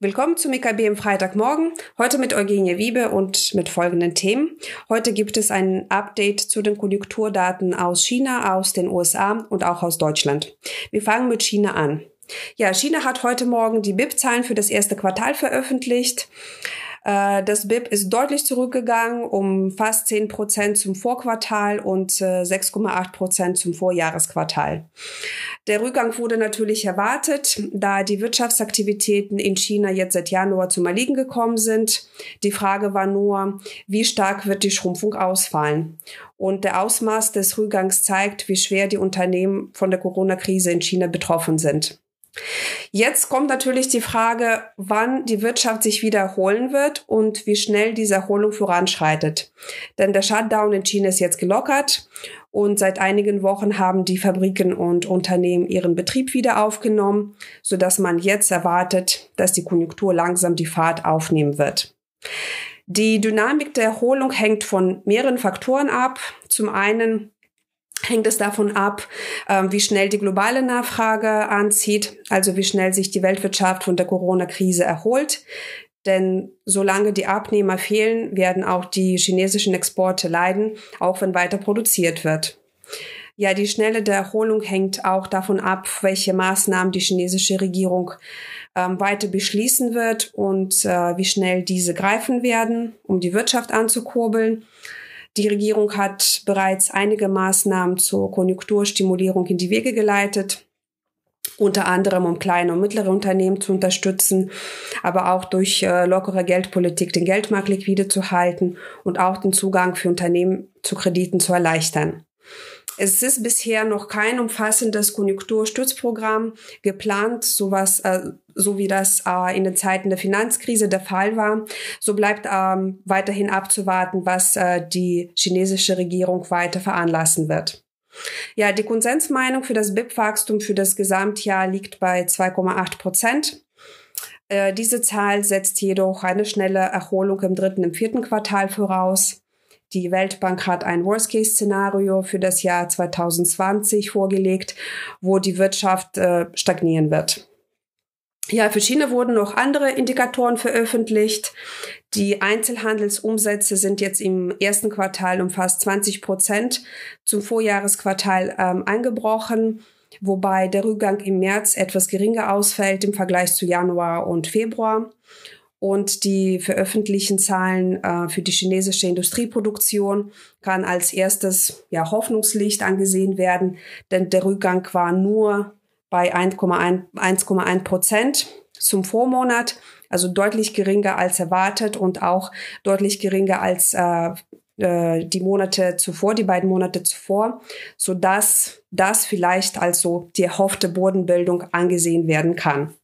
Willkommen zum IKB am Freitagmorgen. Heute mit Eugenie Wiebe und mit folgenden Themen. Heute gibt es ein Update zu den Konjunkturdaten aus China, aus den USA und auch aus Deutschland. Wir fangen mit China an. Ja, China hat heute Morgen die BIP-Zahlen für das erste Quartal veröffentlicht. Äh, das BIP ist deutlich zurückgegangen, um fast 10 Prozent zum Vorquartal und 6,8 äh, Prozent zum Vorjahresquartal. Der Rückgang wurde natürlich erwartet, da die Wirtschaftsaktivitäten in China jetzt seit Januar zum Erliegen gekommen sind. Die Frage war nur, wie stark wird die Schrumpfung ausfallen? Und der Ausmaß des Rückgangs zeigt, wie schwer die Unternehmen von der Corona-Krise in China betroffen sind. Jetzt kommt natürlich die Frage, wann die Wirtschaft sich wieder erholen wird und wie schnell diese Erholung voranschreitet. Denn der Shutdown in China ist jetzt gelockert und seit einigen Wochen haben die Fabriken und Unternehmen ihren Betrieb wieder aufgenommen, sodass man jetzt erwartet, dass die Konjunktur langsam die Fahrt aufnehmen wird. Die Dynamik der Erholung hängt von mehreren Faktoren ab. Zum einen hängt es davon ab, ähm, wie schnell die globale Nachfrage anzieht, also wie schnell sich die Weltwirtschaft von der Corona-Krise erholt. Denn solange die Abnehmer fehlen, werden auch die chinesischen Exporte leiden, auch wenn weiter produziert wird. Ja, die Schnelle der Erholung hängt auch davon ab, welche Maßnahmen die chinesische Regierung ähm, weiter beschließen wird und äh, wie schnell diese greifen werden, um die Wirtschaft anzukurbeln. Die Regierung hat bereits einige Maßnahmen zur Konjunkturstimulierung in die Wege geleitet unter anderem um kleine und mittlere Unternehmen zu unterstützen, aber auch durch äh, lockere Geldpolitik den Geldmarkt liquide zu halten und auch den Zugang für Unternehmen zu Krediten zu erleichtern. Es ist bisher noch kein umfassendes Konjunkturstützprogramm geplant, sowas, äh, so wie das äh, in den Zeiten der Finanzkrise der Fall war. So bleibt ähm, weiterhin abzuwarten, was äh, die chinesische Regierung weiter veranlassen wird. Ja, die Konsensmeinung für das BIP-Wachstum für das Gesamtjahr liegt bei 2,8 Prozent. Äh, diese Zahl setzt jedoch eine schnelle Erholung im dritten und vierten Quartal voraus. Die Weltbank hat ein Worst-Case-Szenario für das Jahr 2020 vorgelegt, wo die Wirtschaft äh, stagnieren wird. Ja, für China wurden noch andere Indikatoren veröffentlicht. Die Einzelhandelsumsätze sind jetzt im ersten Quartal um fast 20 Prozent zum Vorjahresquartal ähm, eingebrochen, wobei der Rückgang im März etwas geringer ausfällt im Vergleich zu Januar und Februar und die veröffentlichten Zahlen äh, für die chinesische Industrieproduktion kann als erstes ja, Hoffnungslicht angesehen werden, denn der Rückgang war nur bei 1,1 Prozent zum Vormonat, also deutlich geringer als erwartet und auch deutlich geringer als äh, äh, die Monate zuvor, die beiden Monate zuvor, so dass das vielleicht also die erhoffte Bodenbildung angesehen werden kann.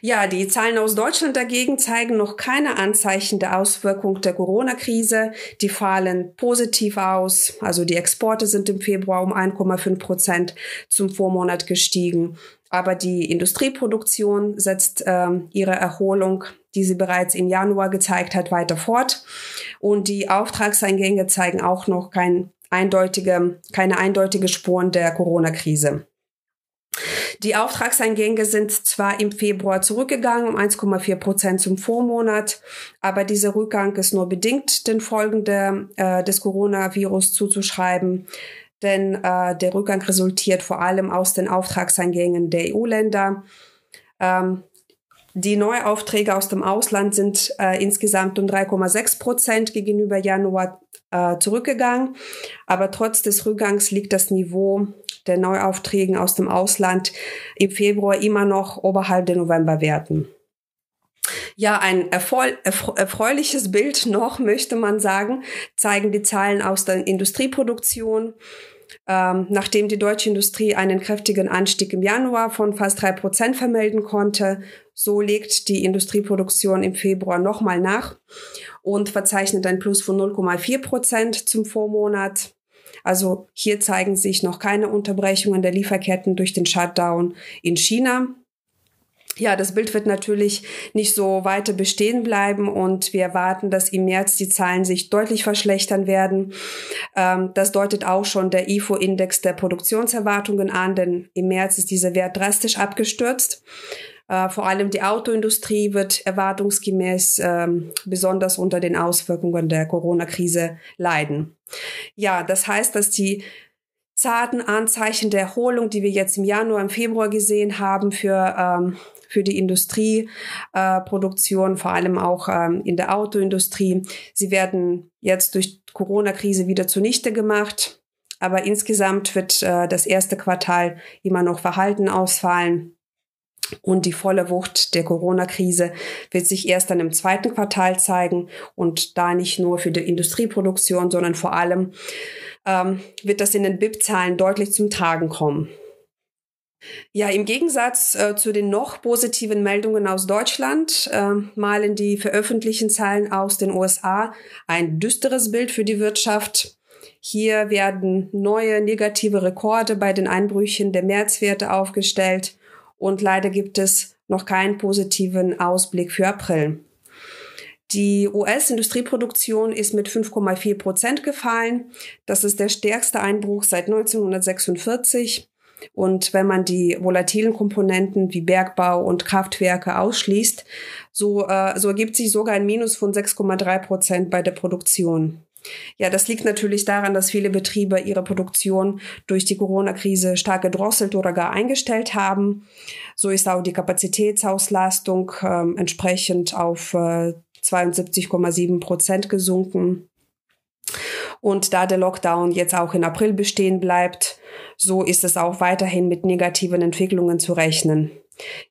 Ja, die Zahlen aus Deutschland dagegen zeigen noch keine Anzeichen der Auswirkung der Corona-Krise. Die fallen positiv aus. Also die Exporte sind im Februar um 1,5 Prozent zum Vormonat gestiegen. Aber die Industrieproduktion setzt äh, ihre Erholung, die sie bereits im Januar gezeigt hat, weiter fort. Und die Auftragseingänge zeigen auch noch kein eindeutige, keine eindeutige Spuren der Corona-Krise. Die Auftragseingänge sind zwar im Februar zurückgegangen um 1,4 Prozent zum Vormonat, aber dieser Rückgang ist nur bedingt den Folgen der, äh, des Coronavirus zuzuschreiben, denn äh, der Rückgang resultiert vor allem aus den Auftragseingängen der EU-Länder. Ähm, die Neuaufträge aus dem Ausland sind äh, insgesamt um 3,6 Prozent gegenüber Januar äh, zurückgegangen. Aber trotz des Rückgangs liegt das Niveau der Neuaufträgen aus dem Ausland im Februar immer noch oberhalb der Novemberwerten. Ja, ein erfreuliches Bild noch, möchte man sagen, zeigen die Zahlen aus der Industrieproduktion. Ähm, nachdem die deutsche Industrie einen kräftigen Anstieg im Januar von fast drei Prozent vermelden konnte, so legt die Industrieproduktion im Februar nochmal nach und verzeichnet ein Plus von 0,4 Prozent zum Vormonat. Also hier zeigen sich noch keine Unterbrechungen der Lieferketten durch den Shutdown in China. Ja, das Bild wird natürlich nicht so weiter bestehen bleiben und wir erwarten, dass im März die Zahlen sich deutlich verschlechtern werden. Ähm, das deutet auch schon der IFO-Index der Produktionserwartungen an, denn im März ist dieser Wert drastisch abgestürzt. Äh, vor allem die Autoindustrie wird erwartungsgemäß ähm, besonders unter den Auswirkungen der Corona-Krise leiden. Ja, das heißt, dass die zarten Anzeichen der Erholung, die wir jetzt im Januar, im Februar gesehen haben für ähm, für die Industrieproduktion, äh, vor allem auch ähm, in der Autoindustrie. Sie werden jetzt durch Corona-Krise wieder zunichte gemacht. Aber insgesamt wird äh, das erste Quartal immer noch verhalten ausfallen. Und die volle Wucht der Corona-Krise wird sich erst dann im zweiten Quartal zeigen und da nicht nur für die Industrieproduktion, sondern vor allem ähm, wird das in den BIP-Zahlen deutlich zum Tragen kommen. Ja, im Gegensatz äh, zu den noch positiven Meldungen aus Deutschland äh, malen die veröffentlichten Zahlen aus den USA ein düsteres Bild für die Wirtschaft. Hier werden neue negative Rekorde bei den Einbrüchen der Märzwerte aufgestellt und leider gibt es noch keinen positiven Ausblick für April. Die US-Industrieproduktion ist mit 5,4 Prozent gefallen. Das ist der stärkste Einbruch seit 1946. Und wenn man die volatilen Komponenten wie Bergbau und Kraftwerke ausschließt, so, äh, so ergibt sich sogar ein Minus von 6,3 Prozent bei der Produktion. Ja, das liegt natürlich daran, dass viele Betriebe ihre Produktion durch die Corona-Krise stark gedrosselt oder gar eingestellt haben. So ist auch die Kapazitätsauslastung äh, entsprechend auf äh, 72,7 Prozent gesunken. Und da der Lockdown jetzt auch in April bestehen bleibt, so ist es auch weiterhin mit negativen Entwicklungen zu rechnen.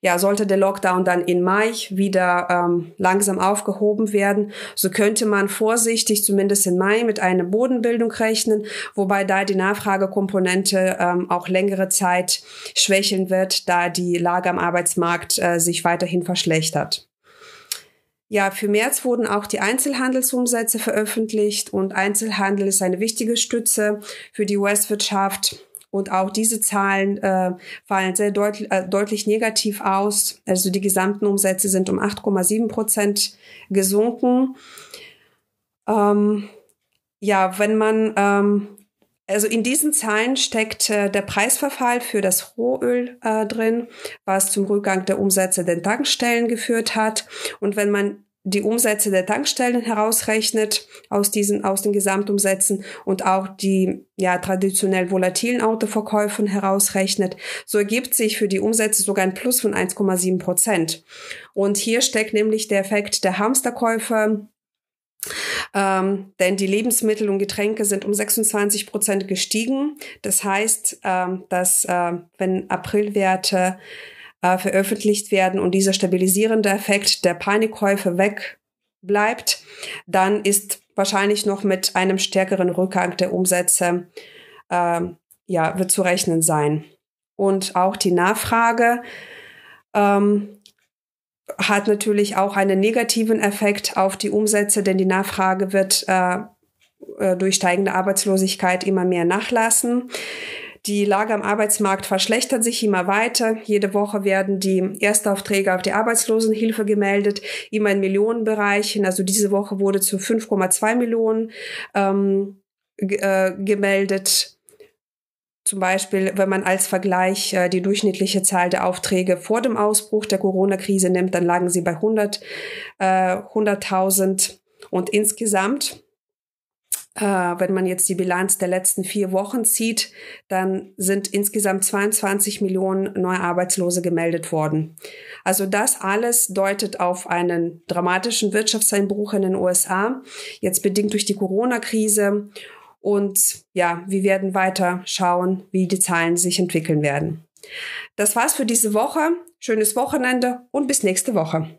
Ja, sollte der Lockdown dann in Mai wieder ähm, langsam aufgehoben werden, so könnte man vorsichtig zumindest in Mai mit einer Bodenbildung rechnen, wobei da die Nachfragekomponente ähm, auch längere Zeit schwächeln wird, da die Lage am Arbeitsmarkt äh, sich weiterhin verschlechtert. Ja, für März wurden auch die Einzelhandelsumsätze veröffentlicht und Einzelhandel ist eine wichtige Stütze für die US-Wirtschaft. Und auch diese Zahlen äh, fallen sehr deut äh, deutlich negativ aus. Also die gesamten Umsätze sind um 8,7 Prozent gesunken. Ähm, ja, wenn man, ähm, also in diesen Zahlen steckt äh, der Preisverfall für das Rohöl äh, drin, was zum Rückgang der Umsätze der Tankstellen geführt hat. Und wenn man die Umsätze der Tankstellen herausrechnet aus diesen, aus den Gesamtumsätzen und auch die, ja, traditionell volatilen Autoverkäufen herausrechnet, so ergibt sich für die Umsätze sogar ein Plus von 1,7 Prozent. Und hier steckt nämlich der Effekt der Hamsterkäufe, ähm, denn die Lebensmittel und Getränke sind um 26 Prozent gestiegen. Das heißt, ähm, dass äh, wenn Aprilwerte äh, veröffentlicht werden und dieser stabilisierende Effekt der Panikkäufe wegbleibt, dann ist wahrscheinlich noch mit einem stärkeren Rückgang der Umsätze äh, ja, wird zu rechnen sein. Und auch die Nachfrage ähm, hat natürlich auch einen negativen Effekt auf die Umsätze, denn die Nachfrage wird äh, äh durch steigende Arbeitslosigkeit immer mehr nachlassen. Die Lage am Arbeitsmarkt verschlechtert sich immer weiter. Jede Woche werden die Erstaufträge auf die Arbeitslosenhilfe gemeldet, immer in Millionenbereichen. Also diese Woche wurde zu 5,2 Millionen ähm, äh, gemeldet. Zum Beispiel, wenn man als Vergleich äh, die durchschnittliche Zahl der Aufträge vor dem Ausbruch der Corona-Krise nimmt, dann lagen sie bei 100, äh, 100.000. Und insgesamt wenn man jetzt die Bilanz der letzten vier Wochen zieht, dann sind insgesamt 22 Millionen neue Arbeitslose gemeldet worden. Also das alles deutet auf einen dramatischen Wirtschaftseinbruch in den USA, jetzt bedingt durch die Corona-Krise. Und ja, wir werden weiter schauen, wie die Zahlen sich entwickeln werden. Das war's für diese Woche. Schönes Wochenende und bis nächste Woche.